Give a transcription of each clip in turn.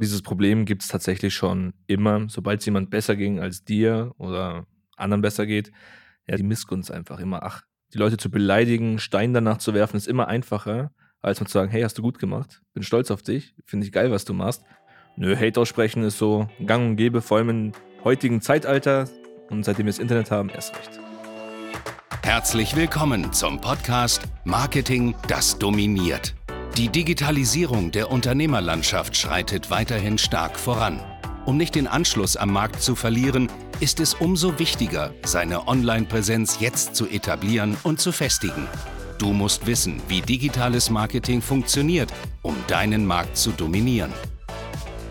Dieses Problem gibt es tatsächlich schon immer. Sobald es jemand besser ging als dir oder anderen besser geht, ja, die Missgunst einfach immer. Ach, die Leute zu beleidigen, Stein danach zu werfen, ist immer einfacher, als mal zu sagen, hey, hast du gut gemacht, bin stolz auf dich, finde ich geil, was du machst. Nö, Hate aussprechen ist so gang und gäbe, vor allem im heutigen Zeitalter und seitdem wir das Internet haben, erst recht. Herzlich willkommen zum Podcast Marketing, das dominiert. Die Digitalisierung der Unternehmerlandschaft schreitet weiterhin stark voran. Um nicht den Anschluss am Markt zu verlieren, ist es umso wichtiger, seine Online-Präsenz jetzt zu etablieren und zu festigen. Du musst wissen, wie digitales Marketing funktioniert, um deinen Markt zu dominieren.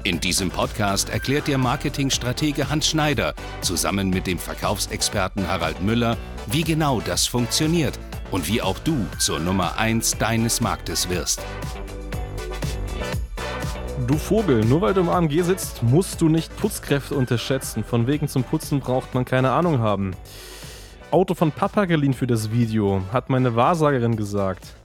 In diesem Podcast erklärt dir Marketingstratege Hans Schneider zusammen mit dem Verkaufsexperten Harald Müller, wie genau das funktioniert und wie auch du zur Nummer 1 deines Marktes wirst. Du Vogel, nur weil du im AMG sitzt, musst du nicht Putzkräfte unterschätzen. Von wegen zum Putzen braucht man keine Ahnung haben. Auto von Papa geliehen für das Video, hat meine Wahrsagerin gesagt.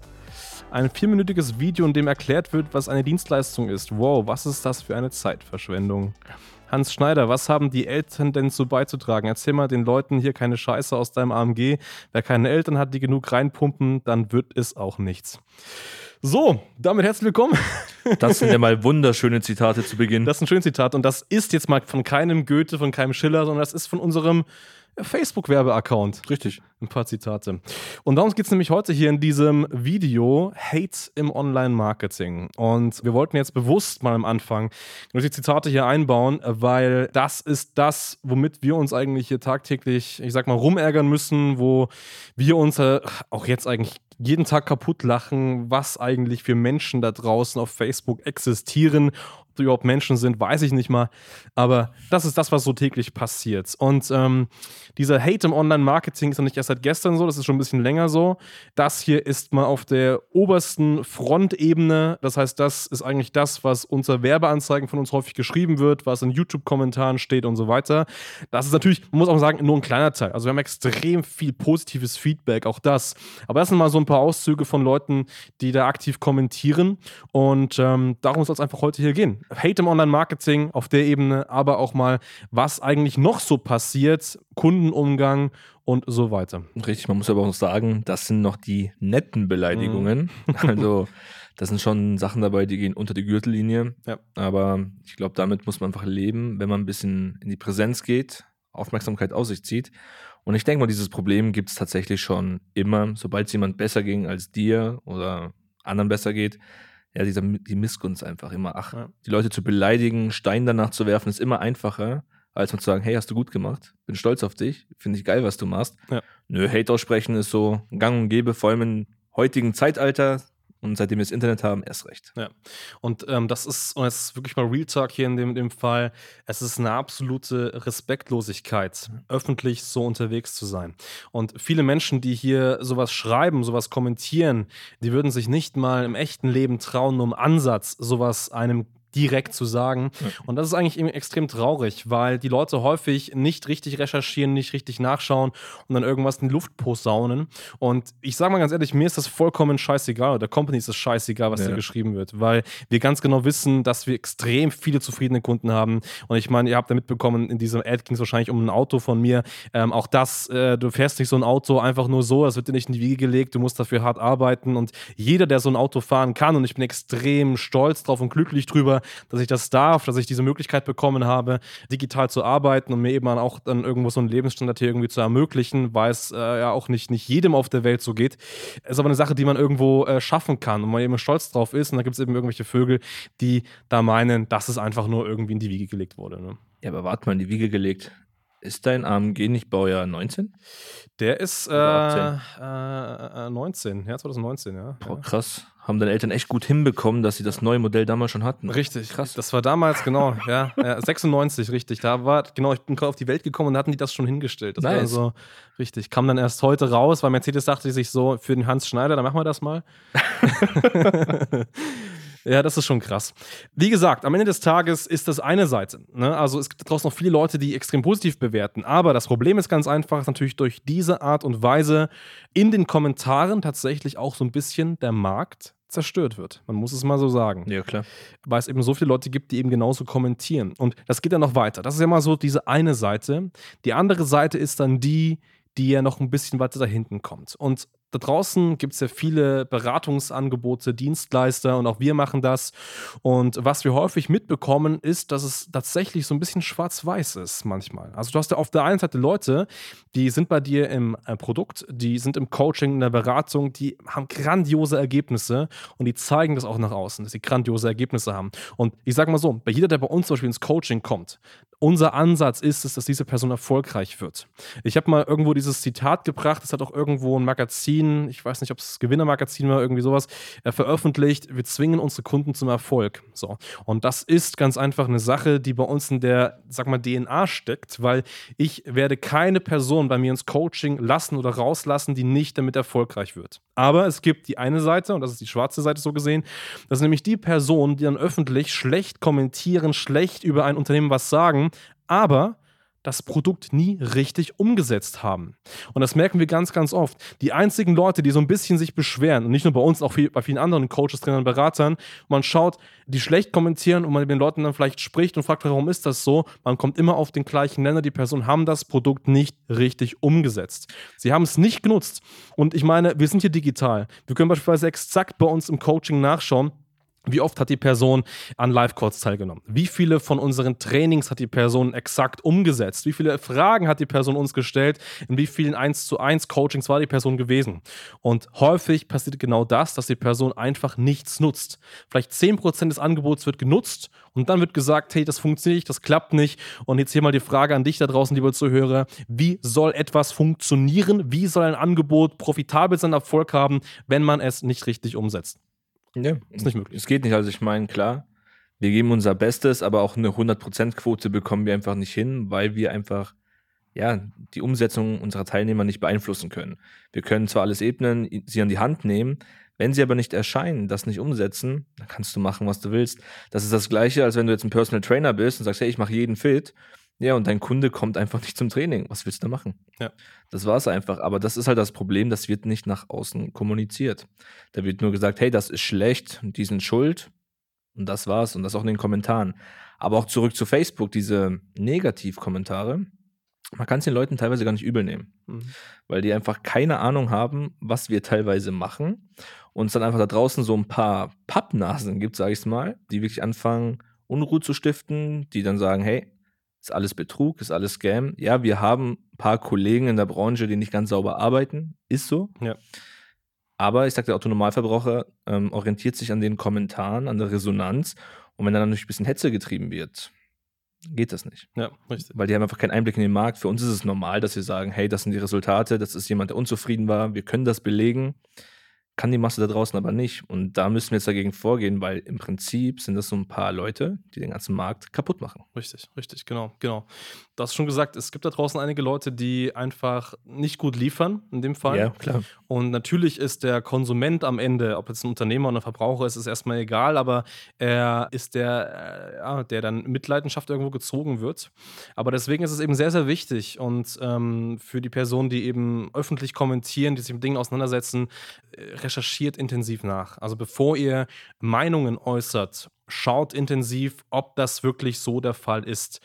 Ein vierminütiges Video, in dem erklärt wird, was eine Dienstleistung ist. Wow, was ist das für eine Zeitverschwendung? Hans Schneider, was haben die Eltern denn so beizutragen? Erzähl mal den Leuten hier keine Scheiße aus deinem AMG. Wer keine Eltern hat, die genug reinpumpen, dann wird es auch nichts. So, damit herzlich willkommen. Das sind ja mal wunderschöne Zitate zu Beginn. Das ist ein schönes Zitat und das ist jetzt mal von keinem Goethe, von keinem Schiller, sondern das ist von unserem Facebook-Werbeaccount. Richtig. Ein paar Zitate. Und darum geht es nämlich heute hier in diesem Video Hate im Online-Marketing. Und wir wollten jetzt bewusst mal am Anfang die Zitate hier einbauen, weil das ist das, womit wir uns eigentlich hier tagtäglich, ich sag mal, rumärgern müssen, wo wir uns äh, auch jetzt eigentlich jeden Tag kaputt lachen, was eigentlich für Menschen da draußen auf Facebook existieren überhaupt Menschen sind, weiß ich nicht mal. Aber das ist das, was so täglich passiert. Und ähm, dieser Hate im Online-Marketing ist ja nicht erst seit gestern so, das ist schon ein bisschen länger so. Das hier ist mal auf der obersten Frontebene. Das heißt, das ist eigentlich das, was unter Werbeanzeigen von uns häufig geschrieben wird, was in YouTube-Kommentaren steht und so weiter. Das ist natürlich, man muss auch sagen, nur ein kleiner Teil. Also wir haben extrem viel positives Feedback, auch das. Aber das sind mal so ein paar Auszüge von Leuten, die da aktiv kommentieren. Und ähm, darum soll es einfach heute hier gehen. Hate im Online-Marketing auf der Ebene, aber auch mal, was eigentlich noch so passiert, Kundenumgang und so weiter. Richtig, man muss aber auch sagen, das sind noch die netten Beleidigungen. Mhm. Also, das sind schon Sachen dabei, die gehen unter die Gürtellinie. Ja. Aber ich glaube, damit muss man einfach leben, wenn man ein bisschen in die Präsenz geht, Aufmerksamkeit aus sich zieht. Und ich denke mal, dieses Problem gibt es tatsächlich schon immer. Sobald es jemand besser ging als dir oder anderen besser geht, ja, dieser, die Missgunst einfach immer. Ach, ja. die Leute zu beleidigen, Stein danach zu werfen, ist immer einfacher, als mal zu sagen, hey, hast du gut gemacht, bin stolz auf dich, finde ich geil, was du machst. Ja. Nö, Hate aussprechen ist so gang und gäbe, vor allem im heutigen Zeitalter, und seitdem wir das Internet haben, erst recht. Ja. Und ähm, das ist, und jetzt wirklich mal Real Talk hier in dem, dem Fall, es ist eine absolute Respektlosigkeit, öffentlich so unterwegs zu sein. Und viele Menschen, die hier sowas schreiben, sowas kommentieren, die würden sich nicht mal im echten Leben trauen, nur im Ansatz sowas einem direkt zu sagen. Und das ist eigentlich extrem traurig, weil die Leute häufig nicht richtig recherchieren, nicht richtig nachschauen und dann irgendwas in die Luft posaunen. Und ich sage mal ganz ehrlich, mir ist das vollkommen scheißegal, oder der Company ist das scheißegal, was ja. hier geschrieben wird, weil wir ganz genau wissen, dass wir extrem viele zufriedene Kunden haben. Und ich meine, ihr habt ja mitbekommen, in diesem Ad ging es wahrscheinlich um ein Auto von mir. Ähm, auch das, äh, du fährst nicht so ein Auto einfach nur so, das wird dir nicht in die Wiege gelegt, du musst dafür hart arbeiten. Und jeder, der so ein Auto fahren kann, und ich bin extrem stolz drauf und glücklich drüber, dass ich das darf, dass ich diese Möglichkeit bekommen habe, digital zu arbeiten und mir eben auch dann irgendwo so einen Lebensstandard hier irgendwie zu ermöglichen, weil es äh, ja auch nicht, nicht jedem auf der Welt so geht. Ist aber eine Sache, die man irgendwo äh, schaffen kann und man eben stolz drauf ist. Und da gibt es eben irgendwelche Vögel, die da meinen, dass es einfach nur irgendwie in die Wiege gelegt wurde. Ne? Ja, aber warte mal, in die Wiege gelegt. Ist dein AMG nicht Baujahr 19? Der ist äh, äh, 19, ja, 2019, ja. Boah, krass. Haben deine Eltern echt gut hinbekommen, dass sie das neue Modell damals schon hatten. Richtig, krass. Das war damals, genau, ja, ja 96, richtig. Da war, genau, ich bin gerade auf die Welt gekommen und hatten die das schon hingestellt. Das nice. war so, richtig. Kam dann erst heute raus, weil Mercedes dachte sich so, für den Hans Schneider, dann machen wir das mal. Ja, das ist schon krass. Wie gesagt, am Ende des Tages ist das eine Seite. Ne? Also es gibt draußen noch viele Leute, die extrem positiv bewerten. Aber das Problem ist ganz einfach, natürlich durch diese Art und Weise in den Kommentaren tatsächlich auch so ein bisschen der Markt zerstört wird. Man muss es mal so sagen. Ja, klar. Weil es eben so viele Leute gibt, die eben genauso kommentieren. Und das geht dann noch weiter. Das ist ja mal so diese eine Seite. Die andere Seite ist dann die, die ja noch ein bisschen weiter da hinten kommt. Und da draußen gibt es ja viele Beratungsangebote, Dienstleister und auch wir machen das. Und was wir häufig mitbekommen, ist, dass es tatsächlich so ein bisschen schwarz-weiß ist manchmal. Also du hast ja auf der einen Seite Leute, die sind bei dir im äh, Produkt, die sind im Coaching, in der Beratung, die haben grandiose Ergebnisse und die zeigen das auch nach außen, dass sie grandiose Ergebnisse haben. Und ich sage mal so, bei jeder, der bei uns zum Beispiel ins Coaching kommt, unser Ansatz ist es, dass diese Person erfolgreich wird. Ich habe mal irgendwo dieses Zitat gebracht, das hat auch irgendwo ein Magazin, ich weiß nicht, ob es Gewinnermagazin war, irgendwie sowas, äh, veröffentlicht. Wir zwingen unsere Kunden zum Erfolg. So. Und das ist ganz einfach eine Sache, die bei uns in der, sag mal, DNA steckt, weil ich werde keine Person bei mir ins Coaching lassen oder rauslassen, die nicht damit erfolgreich wird. Aber es gibt die eine Seite, und das ist die schwarze Seite so gesehen, das ist nämlich die Person, die dann öffentlich schlecht kommentieren, schlecht über ein Unternehmen was sagen, aber das Produkt nie richtig umgesetzt haben. Und das merken wir ganz, ganz oft. Die einzigen Leute, die so ein bisschen sich beschweren, und nicht nur bei uns, auch bei vielen anderen Coaches, Trainern, Beratern, man schaut, die schlecht kommentieren und man mit den Leuten dann vielleicht spricht und fragt, warum ist das so? Man kommt immer auf den gleichen Nenner. Die Personen haben das Produkt nicht richtig umgesetzt. Sie haben es nicht genutzt. Und ich meine, wir sind hier digital. Wir können beispielsweise exakt bei uns im Coaching nachschauen, wie oft hat die Person an Live-Calls teilgenommen? Wie viele von unseren Trainings hat die Person exakt umgesetzt? Wie viele Fragen hat die Person uns gestellt? In wie vielen 1 zu 1 Coachings war die Person gewesen? Und häufig passiert genau das, dass die Person einfach nichts nutzt. Vielleicht 10% des Angebots wird genutzt und dann wird gesagt, hey, das funktioniert nicht, das klappt nicht. Und jetzt hier mal die Frage an dich da draußen, lieber Zuhörer. Wie soll etwas funktionieren? Wie soll ein Angebot profitabel sein, Erfolg haben, wenn man es nicht richtig umsetzt? Ja, ist nicht möglich. Es geht nicht. Also ich meine, klar, wir geben unser Bestes, aber auch eine 100%-Quote bekommen wir einfach nicht hin, weil wir einfach ja, die Umsetzung unserer Teilnehmer nicht beeinflussen können. Wir können zwar alles ebnen, sie an die Hand nehmen, wenn sie aber nicht erscheinen, das nicht umsetzen, dann kannst du machen, was du willst. Das ist das Gleiche, als wenn du jetzt ein Personal Trainer bist und sagst, hey, ich mache jeden fit. Ja, und dein Kunde kommt einfach nicht zum Training. Was willst du da machen? Ja. Das war es einfach. Aber das ist halt das Problem, das wird nicht nach außen kommuniziert. Da wird nur gesagt, hey, das ist schlecht, die sind schuld. Und das war's. Und das auch in den Kommentaren. Aber auch zurück zu Facebook, diese Negativkommentare. Man kann es den Leuten teilweise gar nicht übel nehmen, mhm. weil die einfach keine Ahnung haben, was wir teilweise machen. Und es dann einfach da draußen so ein paar Pappnasen gibt, sage ich mal, die wirklich anfangen, Unruhe zu stiften, die dann sagen, hey, ist alles Betrug, ist alles Scam. Ja, wir haben ein paar Kollegen in der Branche, die nicht ganz sauber arbeiten. Ist so. Ja. Aber ich sage, der Autonomalverbraucher ähm, orientiert sich an den Kommentaren, an der Resonanz. Und wenn dann natürlich ein bisschen Hetze getrieben wird, geht das nicht. Ja, richtig. Weil die haben einfach keinen Einblick in den Markt. Für uns ist es normal, dass wir sagen, hey, das sind die Resultate, das ist jemand, der unzufrieden war, wir können das belegen kann die Masse da draußen aber nicht. Und da müssen wir jetzt dagegen vorgehen, weil im Prinzip sind das so ein paar Leute, die den ganzen Markt kaputt machen. Richtig, richtig, genau, genau. Du hast schon gesagt, es gibt da draußen einige Leute, die einfach nicht gut liefern, in dem Fall. Ja, klar. Und natürlich ist der Konsument am Ende, ob jetzt ein Unternehmer oder ein Verbraucher ist, ist erstmal egal, aber er ist der, äh, ja, der dann Mitleidenschaft irgendwo gezogen wird. Aber deswegen ist es eben sehr, sehr wichtig und ähm, für die Personen, die eben öffentlich kommentieren, die sich mit Dingen auseinandersetzen, äh, recherchiert intensiv nach. Also bevor ihr Meinungen äußert, schaut intensiv, ob das wirklich so der Fall ist.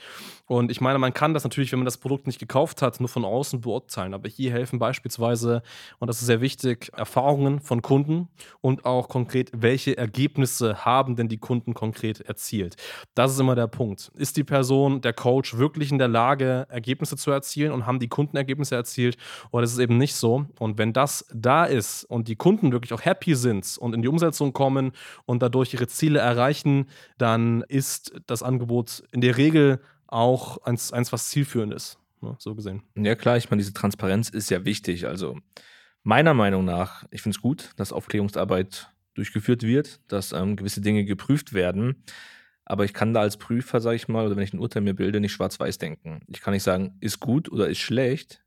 Und ich meine, man kann das natürlich, wenn man das Produkt nicht gekauft hat, nur von außen beurteilen. Aber hier helfen beispielsweise, und das ist sehr wichtig, Erfahrungen von Kunden und auch konkret, welche Ergebnisse haben denn die Kunden konkret erzielt. Das ist immer der Punkt. Ist die Person, der Coach wirklich in der Lage, Ergebnisse zu erzielen und haben die Kunden Ergebnisse erzielt oder ist es eben nicht so? Und wenn das da ist und die Kunden wirklich auch happy sind und in die Umsetzung kommen und dadurch ihre Ziele erreichen, dann ist das Angebot in der Regel auch eins, eins was zielführend ist, ne, so gesehen. Ja, klar, ich meine, diese Transparenz ist ja wichtig. Also, meiner Meinung nach, ich finde es gut, dass Aufklärungsarbeit durchgeführt wird, dass ähm, gewisse Dinge geprüft werden. Aber ich kann da als Prüfer, sage ich mal, oder wenn ich ein Urteil mir bilde, nicht schwarz-weiß denken. Ich kann nicht sagen, ist gut oder ist schlecht.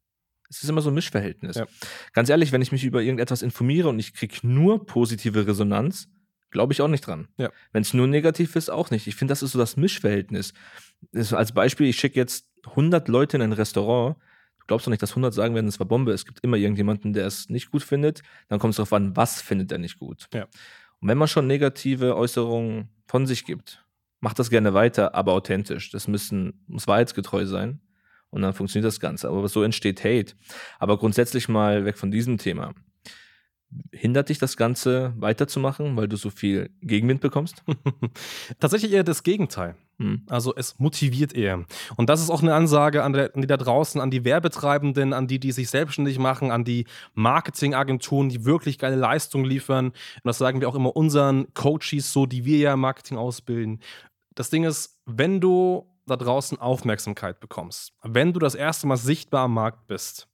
Es ist immer so ein Mischverhältnis. Ja. Ganz ehrlich, wenn ich mich über irgendetwas informiere und ich kriege nur positive Resonanz, glaube ich auch nicht dran. Ja. Wenn es nur negativ ist, auch nicht. Ich finde, das ist so das Mischverhältnis ist als Beispiel, ich schicke jetzt 100 Leute in ein Restaurant. Du glaubst doch nicht, dass 100 sagen werden, es war Bombe. Es gibt immer irgendjemanden, der es nicht gut findet. Dann kommt es darauf an, was findet er nicht gut. Ja. Und wenn man schon negative Äußerungen von sich gibt, macht das gerne weiter, aber authentisch. Das müssen, muss wahrheitsgetreu sein. Und dann funktioniert das Ganze. Aber so entsteht Hate. Aber grundsätzlich mal weg von diesem Thema. Hindert dich das Ganze weiterzumachen, weil du so viel Gegenwind bekommst? Tatsächlich eher das Gegenteil. Hm. Also es motiviert eher. Und das ist auch eine Ansage an, der, an, die da draußen, an die Werbetreibenden, an die, die sich selbstständig machen, an die Marketingagenturen, die wirklich geile Leistungen liefern. Und das sagen wir auch immer unseren Coaches so, die wir ja im Marketing ausbilden. Das Ding ist, wenn du da draußen Aufmerksamkeit bekommst, wenn du das erste Mal sichtbar am Markt bist,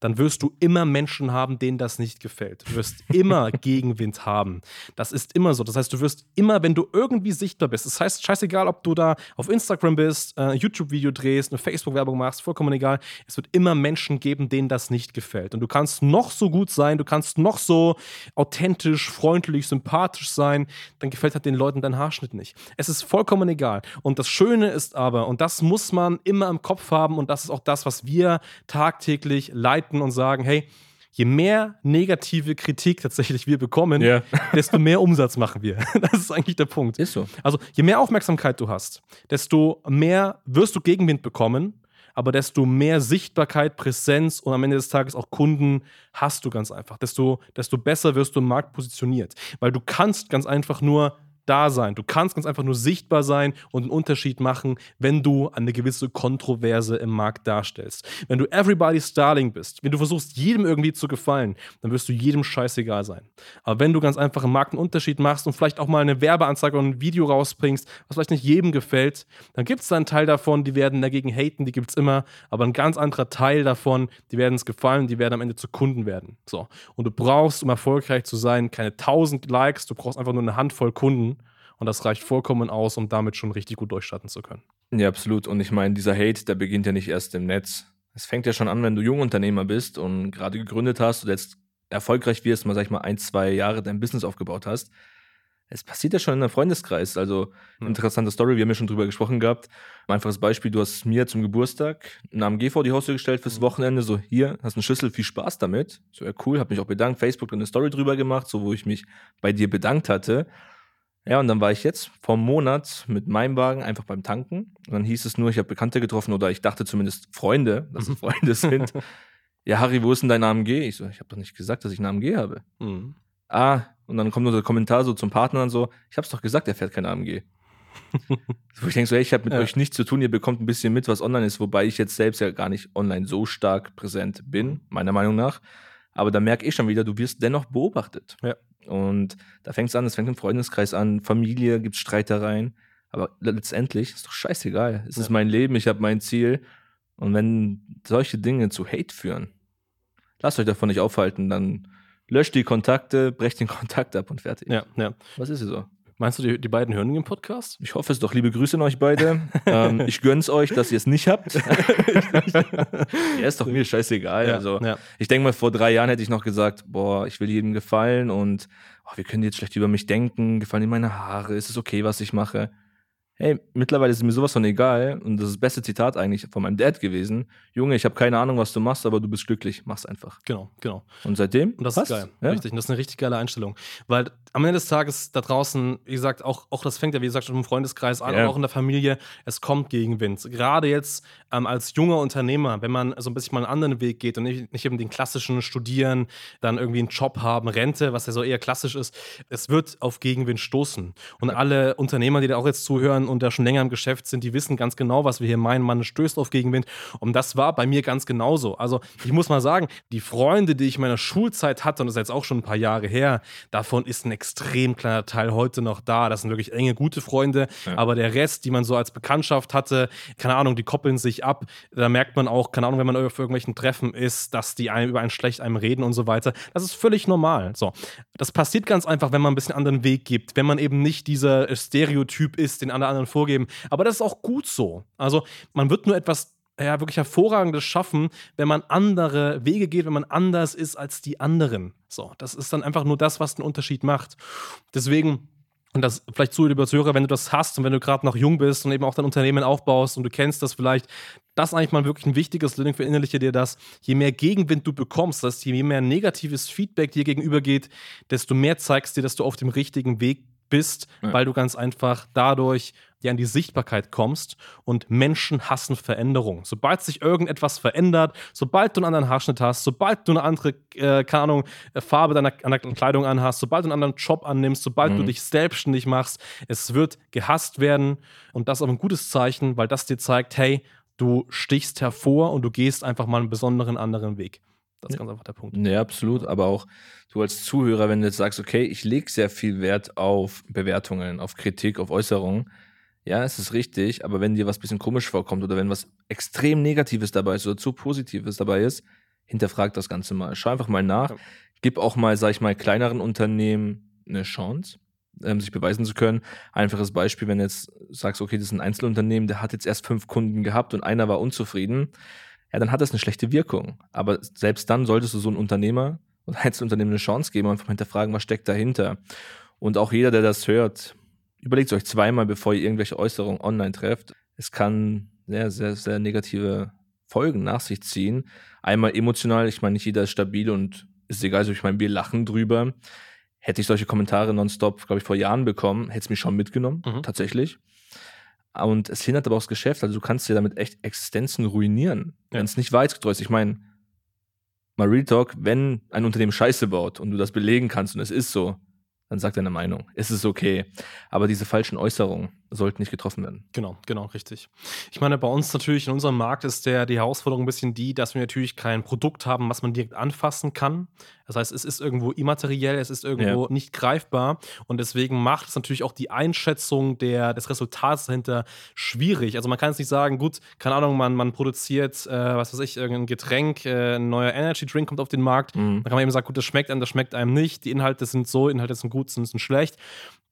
dann wirst du immer Menschen haben, denen das nicht gefällt. Du wirst immer Gegenwind haben. Das ist immer so. Das heißt, du wirst immer, wenn du irgendwie sichtbar bist, das heißt, scheißegal, ob du da auf Instagram bist, ein YouTube-Video drehst, eine Facebook-Werbung machst, vollkommen egal. Es wird immer Menschen geben, denen das nicht gefällt. Und du kannst noch so gut sein, du kannst noch so authentisch, freundlich, sympathisch sein, dann gefällt halt den Leuten dein Haarschnitt nicht. Es ist vollkommen egal. Und das Schöne ist aber, und das muss man immer im Kopf haben, und das ist auch das, was wir tagtäglich leiten, beobachten und sagen, hey, je mehr negative Kritik tatsächlich wir bekommen, yeah. desto mehr Umsatz machen wir. Das ist eigentlich der Punkt. Ist so. Also je mehr Aufmerksamkeit du hast, desto mehr wirst du Gegenwind bekommen, aber desto mehr Sichtbarkeit, Präsenz und am Ende des Tages auch Kunden hast du ganz einfach. Desto, desto besser wirst du im Markt positioniert. Weil du kannst ganz einfach nur da sein. Du kannst ganz einfach nur sichtbar sein und einen Unterschied machen, wenn du eine gewisse Kontroverse im Markt darstellst. Wenn du everybody's Starling bist, wenn du versuchst, jedem irgendwie zu gefallen, dann wirst du jedem scheißegal sein. Aber wenn du ganz einfach im Markt einen Unterschied machst und vielleicht auch mal eine Werbeanzeige und ein Video rausbringst, was vielleicht nicht jedem gefällt, dann gibt es da einen Teil davon, die werden dagegen haten, die gibt es immer, aber ein ganz anderer Teil davon, die werden es gefallen, die werden am Ende zu Kunden werden. So. Und du brauchst, um erfolgreich zu sein, keine tausend Likes, du brauchst einfach nur eine Handvoll Kunden und das reicht vollkommen aus, um damit schon richtig gut durchstarten zu können. Ja, absolut. Und ich meine, dieser Hate, der beginnt ja nicht erst im Netz. Es fängt ja schon an, wenn du Jungunternehmer bist und gerade gegründet hast und jetzt erfolgreich wirst, mal sag ich mal ein, zwei Jahre dein Business aufgebaut hast. Es passiert ja schon in einem Freundeskreis. Also, hm. interessante Story, wir haben ja schon drüber gesprochen gehabt. Ein einfaches Beispiel: Du hast mir zum Geburtstag einen AMG vor die Haustür gestellt fürs hm. Wochenende. So, hier, hast eine Schlüssel, viel Spaß damit. So, ja, cool, hab mich auch bedankt. Facebook hat eine Story drüber gemacht, so, wo ich mich bei dir bedankt hatte. Ja, und dann war ich jetzt vor einem Monat mit meinem Wagen einfach beim Tanken. Und dann hieß es nur, ich habe Bekannte getroffen oder ich dachte zumindest Freunde, dass es Freunde sind. ja, Harry, wo ist denn dein AMG? Ich so, ich habe doch nicht gesagt, dass ich einen AMG habe. Mhm. Ah, und dann kommt nur der Kommentar so zum Partner und so, ich habe es doch gesagt, er fährt kein AMG. Wo ich denke so, hey, ich habe mit ja. euch nichts zu tun, ihr bekommt ein bisschen mit, was online ist, wobei ich jetzt selbst ja gar nicht online so stark präsent bin, meiner Meinung nach. Aber da merke ich schon wieder, du wirst dennoch beobachtet. Ja. Und da fängt es an, es fängt im Freundeskreis an, Familie, gibt Streitereien. Aber letztendlich ist doch scheißegal. Es ja. ist mein Leben, ich habe mein Ziel. Und wenn solche Dinge zu Hate führen, lasst euch davon nicht aufhalten, dann löscht die Kontakte, brecht den Kontakt ab und fertig. Ja, ja. Was ist es so? Meinst du, die, die beiden hören den Podcast? Ich hoffe es doch. Liebe Grüße an euch beide. ähm, ich gönn's euch, dass ihr es nicht habt. ja, ist doch mir scheißegal. Ja, also, ja. ich denke mal, vor drei Jahren hätte ich noch gesagt, boah, ich will jedem gefallen und oh, wir können jetzt schlecht über mich denken. Gefallen dir meine Haare? Ist es okay, was ich mache? Hey, mittlerweile ist mir sowas von egal. Und das ist das beste Zitat eigentlich von meinem Dad gewesen. Junge, ich habe keine Ahnung, was du machst, aber du bist glücklich. Mach's einfach. Genau, genau. Und seitdem? Und das passt. ist geil. Ja? Richtig. Und das ist eine richtig geile Einstellung. Weil am Ende des Tages da draußen, wie gesagt, auch, auch das fängt ja, wie gesagt, schon im Freundeskreis an, ja. auch in der Familie. Es kommt Gegenwind. Gerade jetzt ähm, als junger Unternehmer, wenn man so ein bisschen mal einen anderen Weg geht und nicht, nicht eben den klassischen Studieren, dann irgendwie einen Job haben, Rente, was ja so eher klassisch ist, es wird auf Gegenwind stoßen. Und ja. alle Unternehmer, die da auch jetzt zuhören, und da schon länger im Geschäft sind, die wissen ganz genau, was wir hier meinen. Man stößt auf Gegenwind. Und das war bei mir ganz genauso. Also ich muss mal sagen, die Freunde, die ich in meiner Schulzeit hatte, und das ist jetzt auch schon ein paar Jahre her, davon ist ein extrem kleiner Teil heute noch da. Das sind wirklich enge, gute Freunde. Ja. Aber der Rest, die man so als Bekanntschaft hatte, keine Ahnung, die koppeln sich ab. Da merkt man auch, keine Ahnung, wenn man auf irgendwelchen Treffen ist, dass die einem über einen schlecht einem reden und so weiter. Das ist völlig normal. So. Das passiert ganz einfach, wenn man ein bisschen anderen Weg gibt. Wenn man eben nicht dieser Stereotyp ist, den alle anderen vorgeben. Aber das ist auch gut so. Also man wird nur etwas ja, wirklich hervorragendes schaffen, wenn man andere Wege geht, wenn man anders ist als die anderen. So, das ist dann einfach nur das, was den Unterschied macht. Deswegen und das vielleicht zu, lieber Zuhörer, wenn du das hast und wenn du gerade noch jung bist und eben auch dein Unternehmen aufbaust und du kennst das vielleicht, das ist eigentlich mal wirklich ein wichtiges Learning, verinnerliche dir das. Je mehr Gegenwind du bekommst, das je mehr negatives Feedback dir gegenübergeht, desto mehr zeigst dir, dass du auf dem richtigen Weg bist, ja. weil du ganz einfach dadurch ja in die Sichtbarkeit kommst und Menschen hassen Veränderung. Sobald sich irgendetwas verändert, sobald du einen anderen Haarschnitt hast, sobald du eine andere, äh, keine Ahnung, äh, Farbe deiner, deiner, Kleidung anhast, sobald du einen anderen Job annimmst, sobald mhm. du dich selbstständig machst, es wird gehasst werden und das ist auch ein gutes Zeichen, weil das dir zeigt, hey, du stichst hervor und du gehst einfach mal einen besonderen anderen Weg. Das ist ganz einfach der Punkt. Ja, absolut. Aber auch du als Zuhörer, wenn du jetzt sagst, okay, ich lege sehr viel Wert auf Bewertungen, auf Kritik, auf Äußerungen, ja, es ist richtig, aber wenn dir was bisschen komisch vorkommt oder wenn was extrem Negatives dabei ist oder zu Positives dabei ist, hinterfrag das Ganze mal. Schau einfach mal nach. Ja. Gib auch mal, sag ich mal, kleineren Unternehmen eine Chance, ähm, sich beweisen zu können. Einfaches Beispiel, wenn du jetzt sagst, okay, das ist ein Einzelunternehmen, der hat jetzt erst fünf Kunden gehabt und einer war unzufrieden, ja, dann hat das eine schlechte Wirkung. Aber selbst dann solltest du so ein Unternehmer oder Einzelunternehmen eine Chance geben und einfach hinterfragen, was steckt dahinter. Und auch jeder, der das hört, überlegt euch zweimal, bevor ihr irgendwelche Äußerungen online trefft. Es kann sehr, sehr, sehr negative Folgen nach sich ziehen. Einmal emotional, ich meine, nicht jeder ist stabil und ist egal, so ich meine, wir lachen drüber. Hätte ich solche Kommentare nonstop, glaube ich, vor Jahren bekommen, hätte es mich schon mitgenommen, mhm. tatsächlich. Und es hindert aber auch das Geschäft. Also du kannst dir damit echt Existenzen ruinieren, ja. wenn es nicht weit ist. Ich meine, mal Real Talk, wenn ein Unternehmen Scheiße baut und du das belegen kannst und es ist so, dann sag deine Meinung. Es ist okay. Aber diese falschen Äußerungen sollten nicht getroffen werden. Genau, genau, richtig. Ich meine, bei uns natürlich in unserem Markt ist der, die Herausforderung ein bisschen die, dass wir natürlich kein Produkt haben, was man direkt anfassen kann. Das heißt, es ist irgendwo immateriell, es ist irgendwo ja. nicht greifbar und deswegen macht es natürlich auch die Einschätzung der, des Resultats dahinter schwierig. Also man kann es nicht sagen, gut, keine Ahnung, man, man produziert, äh, was weiß ich, irgendein Getränk, äh, ein neuer Energy Drink kommt auf den Markt. Mhm. Dann kann man eben sagen, gut, das schmeckt einem, das schmeckt einem nicht. Die Inhalte sind so, Inhalte sind gut, sind, sind schlecht.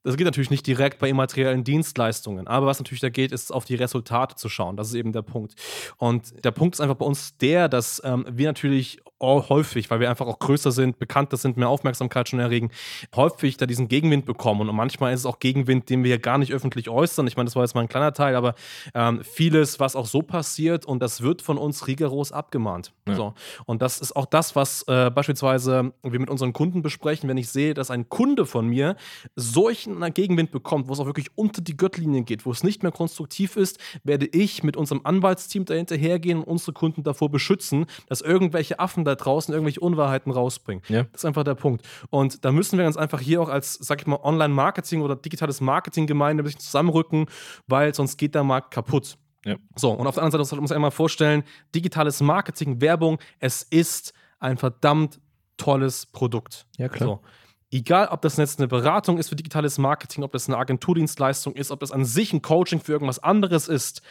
Das geht natürlich nicht direkt bei immateriellen Dienstleistungen, aber was natürlich da geht, ist auf die Resultate zu schauen. Das ist eben der Punkt. Und der Punkt ist einfach bei uns der, dass ähm, wir natürlich häufig, weil wir einfach auch größer sind, bekannter sind, mehr Aufmerksamkeit schon erregen, häufig da diesen Gegenwind bekommen. Und manchmal ist es auch Gegenwind, den wir hier gar nicht öffentlich äußern. Ich meine, das war jetzt mal ein kleiner Teil, aber ähm, vieles, was auch so passiert und das wird von uns rigoros abgemahnt. Ja. So. Und das ist auch das, was äh, beispielsweise wir mit unseren Kunden besprechen, wenn ich sehe, dass ein Kunde von mir solchen Gegenwind bekommt, wo es auch wirklich unter die Gürtellinie geht, wo es nicht mehr konstruktiv ist, werde ich mit unserem Anwaltsteam dahinter hergehen und unsere Kunden davor beschützen, dass irgendwelche Affen da da draußen irgendwelche Unwahrheiten rausbringen. Ja. Das ist einfach der Punkt. Und da müssen wir uns einfach hier auch als, sag ich mal, Online-Marketing oder digitales Marketing-Gemeinde ein bisschen zusammenrücken, weil sonst geht der Markt kaputt. Ja. So, und auf der anderen Seite muss man sich einmal vorstellen, digitales Marketing, Werbung, es ist ein verdammt tolles Produkt. Ja, klar. So. Egal, ob das jetzt eine Beratung ist für digitales Marketing, ob das eine Agenturdienstleistung ist, ob das an sich ein Coaching für irgendwas anderes ist.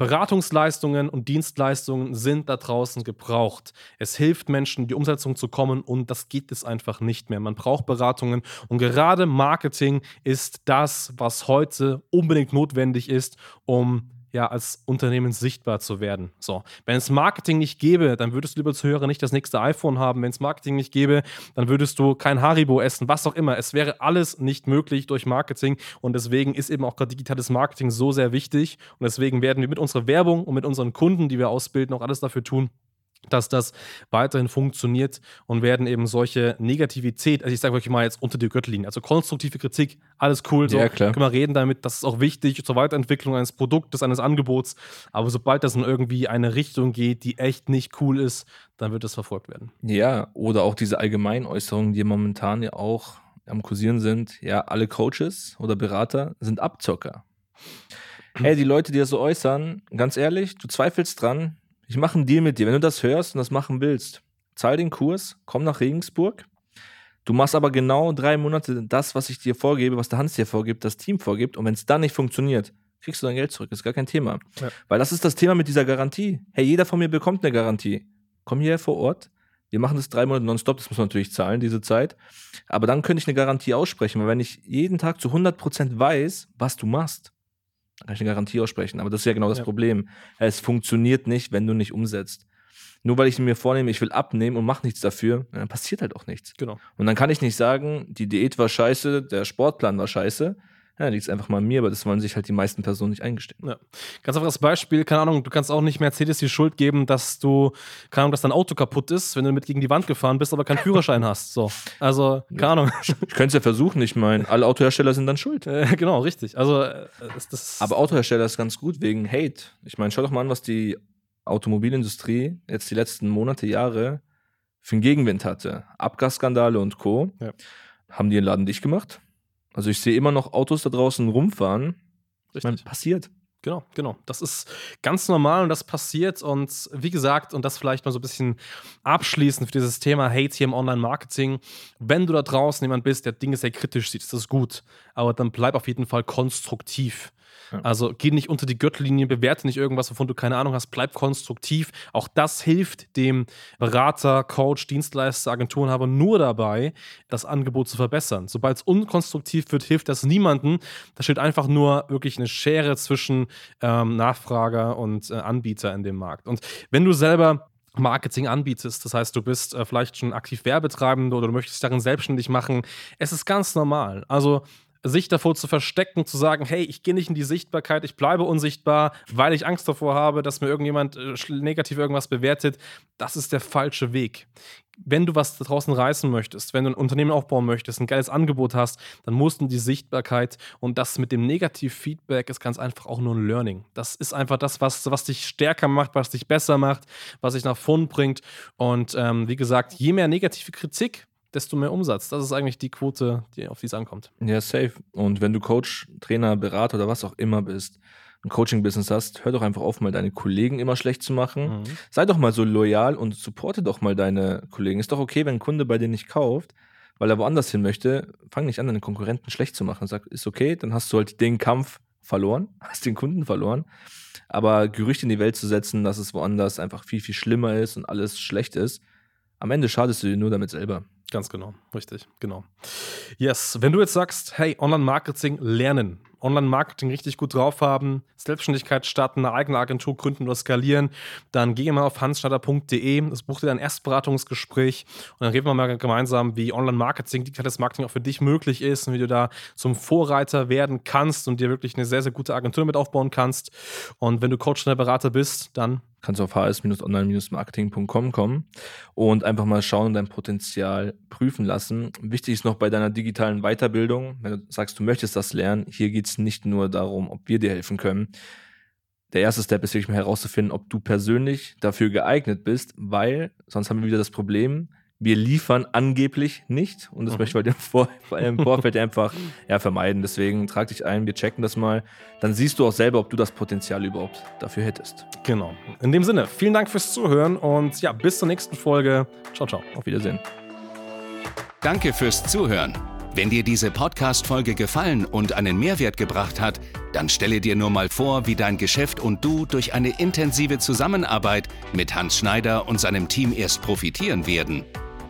Beratungsleistungen und Dienstleistungen sind da draußen gebraucht. Es hilft Menschen, die Umsetzung zu kommen und das geht es einfach nicht mehr. Man braucht Beratungen und gerade Marketing ist das, was heute unbedingt notwendig ist, um ja, als Unternehmen sichtbar zu werden. So, wenn es Marketing nicht gäbe, dann würdest du, lieber Zuhörer, nicht das nächste iPhone haben. Wenn es Marketing nicht gäbe, dann würdest du kein Haribo essen, was auch immer. Es wäre alles nicht möglich durch Marketing und deswegen ist eben auch gerade digitales Marketing so sehr wichtig und deswegen werden wir mit unserer Werbung und mit unseren Kunden, die wir ausbilden, auch alles dafür tun, dass das weiterhin funktioniert und werden eben solche Negativität, also ich sage wirklich mal jetzt unter die Gürtellinie, also konstruktive Kritik, alles cool, so ja, klar. können wir reden damit, das ist auch wichtig zur Weiterentwicklung eines Produktes, eines Angebots, aber sobald das in irgendwie eine Richtung geht, die echt nicht cool ist, dann wird das verfolgt werden. Ja, oder auch diese Allgemeinäußerungen, die momentan ja auch am Kursieren sind, ja, alle Coaches oder Berater sind Abzocker. Hey, die Leute, die das so äußern, ganz ehrlich, du zweifelst dran, ich mache einen Deal mit dir. Wenn du das hörst und das machen willst, zahl den Kurs, komm nach Regensburg. Du machst aber genau drei Monate das, was ich dir vorgebe, was der Hans dir vorgibt, das Team vorgibt. Und wenn es dann nicht funktioniert, kriegst du dein Geld zurück. Das ist gar kein Thema. Ja. Weil das ist das Thema mit dieser Garantie. Hey, jeder von mir bekommt eine Garantie. Komm hier vor Ort. Wir machen das drei Monate nonstop. Das muss man natürlich zahlen, diese Zeit. Aber dann könnte ich eine Garantie aussprechen. Weil wenn ich jeden Tag zu 100% weiß, was du machst, kann ich eine Garantie aussprechen. Aber das ist ja genau das ja. Problem. Es funktioniert nicht, wenn du nicht umsetzt. Nur weil ich mir vornehme, ich will abnehmen und mache nichts dafür, dann passiert halt auch nichts. Genau. Und dann kann ich nicht sagen, die Diät war scheiße, der Sportplan war scheiße, ja, liegt es einfach mal an mir, aber das wollen sich halt die meisten Personen nicht eingestehen. Ja. Ganz einfaches Beispiel, keine Ahnung, du kannst auch nicht Mercedes die Schuld geben, dass du, keine Ahnung, dass dein Auto kaputt ist, wenn du mit gegen die Wand gefahren bist, aber keinen Führerschein hast. So. Also, keine ja. Ahnung. Ich, ich könnte es ja versuchen, ich meine, alle Autohersteller sind dann schuld. Äh, genau, richtig. Also, äh, das aber Autohersteller ist ganz gut wegen Hate. Ich meine, schau doch mal an, was die Automobilindustrie jetzt die letzten Monate, Jahre für einen Gegenwind hatte. Abgasskandale und Co. Ja. Haben die den Laden dicht gemacht? Also ich sehe immer noch Autos da draußen rumfahren. Richtig. Ich meine, passiert. Genau, genau. Das ist ganz normal und das passiert. Und wie gesagt, und das vielleicht mal so ein bisschen abschließend für dieses Thema Hate hier im Online-Marketing. Wenn du da draußen jemand bist, der Dinge sehr kritisch sieht, ist das gut. Aber dann bleib auf jeden Fall konstruktiv. Also geh nicht unter die Gürtellinie, bewerte nicht irgendwas, wovon du keine Ahnung hast, bleib konstruktiv. Auch das hilft dem Berater, Coach, Dienstleister, Agenturenhaber nur dabei, das Angebot zu verbessern. Sobald es unkonstruktiv wird, hilft das niemandem. Da steht einfach nur wirklich eine Schere zwischen ähm, Nachfrager und äh, Anbieter in dem Markt. Und wenn du selber Marketing anbietest. Das heißt, du bist äh, vielleicht schon aktiv Werbetreibende oder du möchtest darin selbstständig machen. Es ist ganz normal. Also sich davor zu verstecken, zu sagen, hey, ich gehe nicht in die Sichtbarkeit, ich bleibe unsichtbar, weil ich Angst davor habe, dass mir irgendjemand äh, negativ irgendwas bewertet, das ist der falsche Weg. Wenn du was da draußen reißen möchtest, wenn du ein Unternehmen aufbauen möchtest, ein geiles Angebot hast, dann musst du die Sichtbarkeit und das mit dem Negativ-Feedback ist ganz einfach auch nur ein Learning. Das ist einfach das, was, was dich stärker macht, was dich besser macht, was dich nach vorn bringt. Und ähm, wie gesagt, je mehr negative Kritik, desto mehr Umsatz. Das ist eigentlich die Quote, die, auf die es ankommt. Ja, safe. Und wenn du Coach, Trainer, Berater oder was auch immer bist, ein Coaching-Business hast, hör doch einfach auf, mal deine Kollegen immer schlecht zu machen. Mhm. Sei doch mal so loyal und supporte doch mal deine Kollegen. Ist doch okay, wenn ein Kunde bei dir nicht kauft, weil er woanders hin möchte, fang nicht an, deine Konkurrenten schlecht zu machen. Sag, ist okay, dann hast du halt den Kampf verloren, hast den Kunden verloren. Aber Gerüchte in die Welt zu setzen, dass es woanders einfach viel, viel schlimmer ist und alles schlecht ist, am Ende schadest du dir nur damit selber. Ganz genau, richtig, genau. Yes, wenn du jetzt sagst, hey, Online-Marketing lernen, Online-Marketing richtig gut drauf haben, Selbstständigkeit starten, eine eigene Agentur gründen oder skalieren, dann geh mal auf hansschneider.de, das buch dir ein Erstberatungsgespräch und dann reden wir mal gemeinsam, wie Online-Marketing, digitales Marketing auch für dich möglich ist und wie du da zum Vorreiter werden kannst und dir wirklich eine sehr, sehr gute Agentur mit aufbauen kannst. Und wenn du Coach oder Berater bist, dann kannst du auf hs-online-marketing.com kommen und einfach mal schauen und dein Potenzial prüfen lassen. Wichtig ist noch bei deiner digitalen Weiterbildung, wenn du sagst, du möchtest das lernen, hier geht es nicht nur darum, ob wir dir helfen können. Der erste Step ist wirklich mal herauszufinden, ob du persönlich dafür geeignet bist, weil sonst haben wir wieder das Problem, wir liefern angeblich nicht und das mhm. möchte ich heute vor, im Vorfeld einfach ja, vermeiden. Deswegen trag dich ein, wir checken das mal. Dann siehst du auch selber, ob du das Potenzial überhaupt dafür hättest. Genau. In dem Sinne, vielen Dank fürs Zuhören und ja, bis zur nächsten Folge. Ciao, ciao. Auf Wiedersehen. Danke fürs Zuhören. Wenn dir diese Podcast-Folge gefallen und einen Mehrwert gebracht hat, dann stelle dir nur mal vor, wie dein Geschäft und du durch eine intensive Zusammenarbeit mit Hans Schneider und seinem Team erst profitieren werden.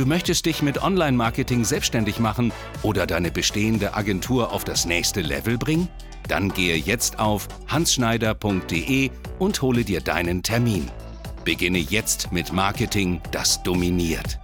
Du möchtest dich mit Online-Marketing selbstständig machen oder deine bestehende Agentur auf das nächste Level bringen? Dann gehe jetzt auf hansschneider.de und hole dir deinen Termin. Beginne jetzt mit Marketing, das dominiert.